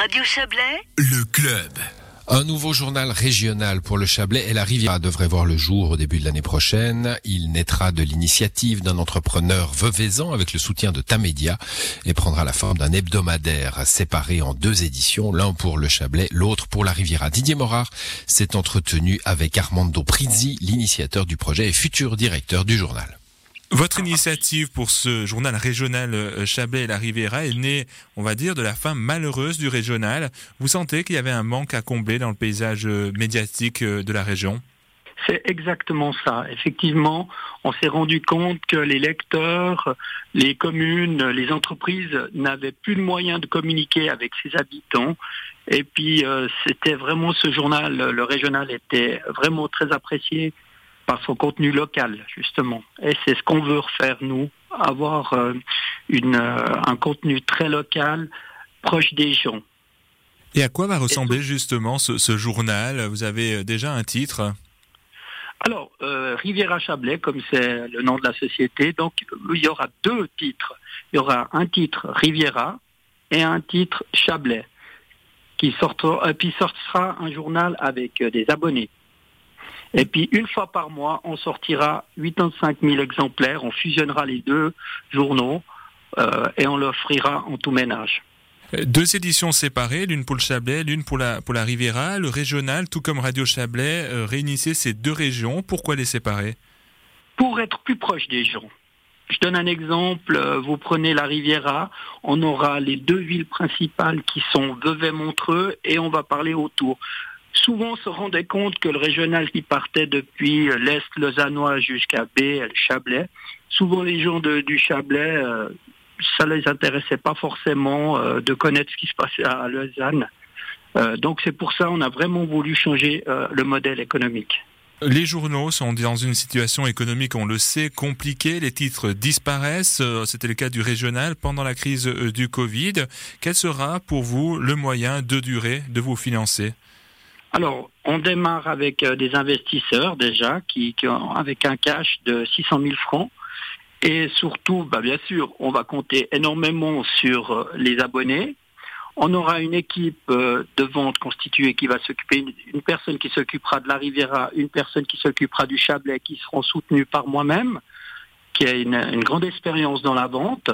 Radio Chablais, Le club. Un nouveau journal régional pour le Chablais et la Riviera devrait voir le jour au début de l'année prochaine. Il naîtra de l'initiative d'un entrepreneur veuvezan avec le soutien de Tamedia et prendra la forme d'un hebdomadaire séparé en deux éditions, l'un pour le Chablais, l'autre pour la Riviera. Didier Morard s'est entretenu avec Armando Prizzi, l'initiateur du projet et futur directeur du journal. Votre initiative pour ce journal régional euh, Chablais et la Riviera est née, on va dire, de la fin malheureuse du régional. Vous sentez qu'il y avait un manque à combler dans le paysage euh, médiatique euh, de la région? C'est exactement ça. Effectivement, on s'est rendu compte que les lecteurs, les communes, les entreprises n'avaient plus de moyens de communiquer avec ses habitants. Et puis, c'était vraiment ce journal, le régional était vraiment très apprécié par son contenu local, justement. Et c'est ce qu'on veut refaire, nous, avoir euh, une, euh, un contenu très local, proche des gens. Et à quoi va ressembler justement ce, ce journal? Vous avez euh, déjà un titre? Alors, euh, Riviera Chablais, comme c'est le nom de la société, donc il y aura deux titres. Il y aura un titre Riviera et un titre Chablais, qui sortira, puis sortira un journal avec euh, des abonnés. Et puis une fois par mois, on sortira 85 000 exemplaires, on fusionnera les deux journaux euh, et on l'offrira en tout ménage. Euh, Deux éditions séparées, l'une pour le Chablais, l'une pour la, pour la Riviera. Le régional, tout comme Radio Chablais, euh, réunissait ces deux régions. Pourquoi les séparer? Pour être plus proche des gens. Je donne un exemple, euh, vous prenez la Riviera, on aura les deux villes principales qui sont Vevey-Montreux et on va parler autour. Souvent se rendait compte que le régional qui partait depuis euh, l'Est lausannois jusqu'à B, le Chablais, souvent les gens du Chablais, euh, ça les intéressait pas forcément euh, de connaître ce qui se passait à Lausanne. Euh, donc c'est pour ça on a vraiment voulu changer euh, le modèle économique. Les journaux sont dans une situation économique, on le sait, compliquée. Les titres disparaissent. Euh, C'était le cas du régional pendant la crise euh, du Covid. Quel sera pour vous le moyen de durée de vous financer? Alors, on démarre avec euh, des investisseurs déjà, qui, ont, avec un cash de 600 000 francs. Et surtout, bah, bien sûr, on va compter énormément sur euh, les abonnés. On aura une équipe euh, de vente constituée qui va s'occuper, une, une personne qui s'occupera de la Riviera, une personne qui s'occupera du Chablais, qui seront soutenues par moi-même, qui a une, grande expérience dans la vente.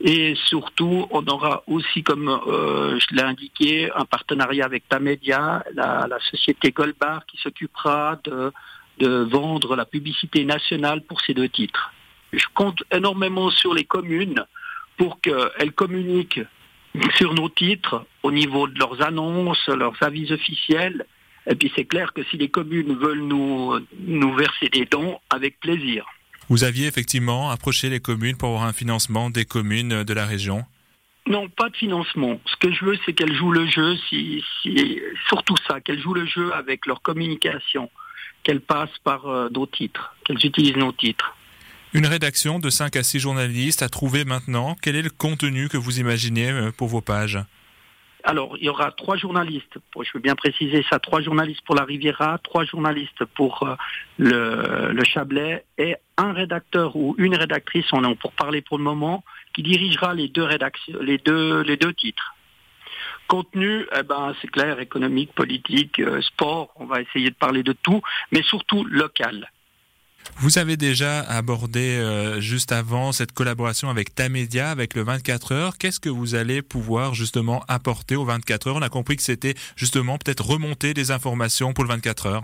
Et surtout, on aura aussi, comme euh, je l'ai indiqué, un partenariat avec Tamedia, la, société Goldbar qui s'occupera de, vendre la publicité nationale pour ces deux titres. Je compte énormément sur les communes pour qu'elles communiquent sur nos titres au niveau de leurs annonces, leurs avis officiels. Et puis c'est clair que si les communes veulent nous verser des dons, avec plaisir. Vous aviez effectivement approché les communes pour avoir un financement des communes de la région Non, pas de financement. Ce que je veux, c'est qu'elles jouent le jeu, si, si, surtout ça, qu'elles jouent le jeu avec leur communication, qu'elles passent par euh, nos titres, qu'elles utilisent nos titres. Une rédaction de 5 à 6 journalistes à trouver maintenant. Quel est le contenu que vous imaginez euh, pour vos pages Alors, il y aura trois journalistes, je veux bien préciser ça, trois journalistes pour la Riviera, trois journalistes pour euh, le, le Chablais et un rédacteur ou une rédactrice, on est pour parler pour le moment, qui dirigera les deux rédactions, les deux, les deux titres. Contenu, eh ben, c'est clair, économique, politique, euh, sport, on va essayer de parler de tout, mais surtout local. Vous avez déjà abordé euh, juste avant cette collaboration avec Tamedia, avec le 24 heures. Qu'est-ce que vous allez pouvoir justement apporter au 24 heures? On a compris que c'était justement peut-être remonter des informations pour le 24 heures.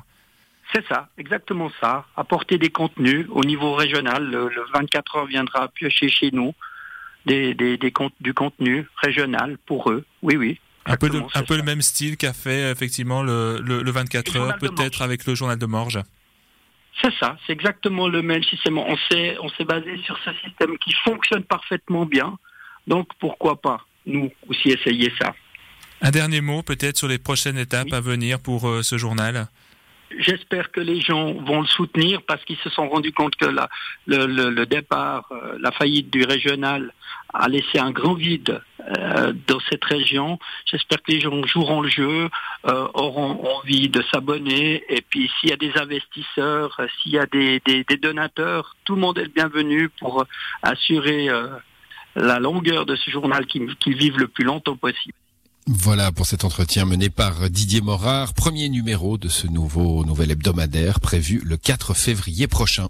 C'est ça, exactement ça. Apporter des contenus au niveau régional. Le, le 24 heures viendra piocher chez nous des, des, des cont- du contenu régional pour eux. Oui, oui. Un peu, de- un peu le même style qu'a fait effectivement le, le, le 24 Le heures, peut-être avec le journal de Morges. C'est ça, c'est exactement le même système. On s'est, on s'est basé sur ce système qui fonctionne parfaitement bien. Donc pourquoi pas nous aussi essayer ça. Un dernier mot peut-être sur les prochaines étapes Oui. à venir pour euh, ce journal? J'espère que les gens vont le soutenir parce qu'ils se sont rendus compte que le, départ, euh, la faillite du régional a laissé un grand vide euh, dans cette région. J'espère que les gens joueront le jeu, euh, auront envie de s'abonner. Et puis s'il y a des investisseurs, s'il y a des, donateurs, tout le monde est le bienvenu pour assurer la longueur de ce journal qu'il qu'il vive le plus longtemps possible. Voilà pour cet entretien mené par Didier Morard, premier numéro de ce nouveau nouvel hebdomadaire prévu le 4 février prochain.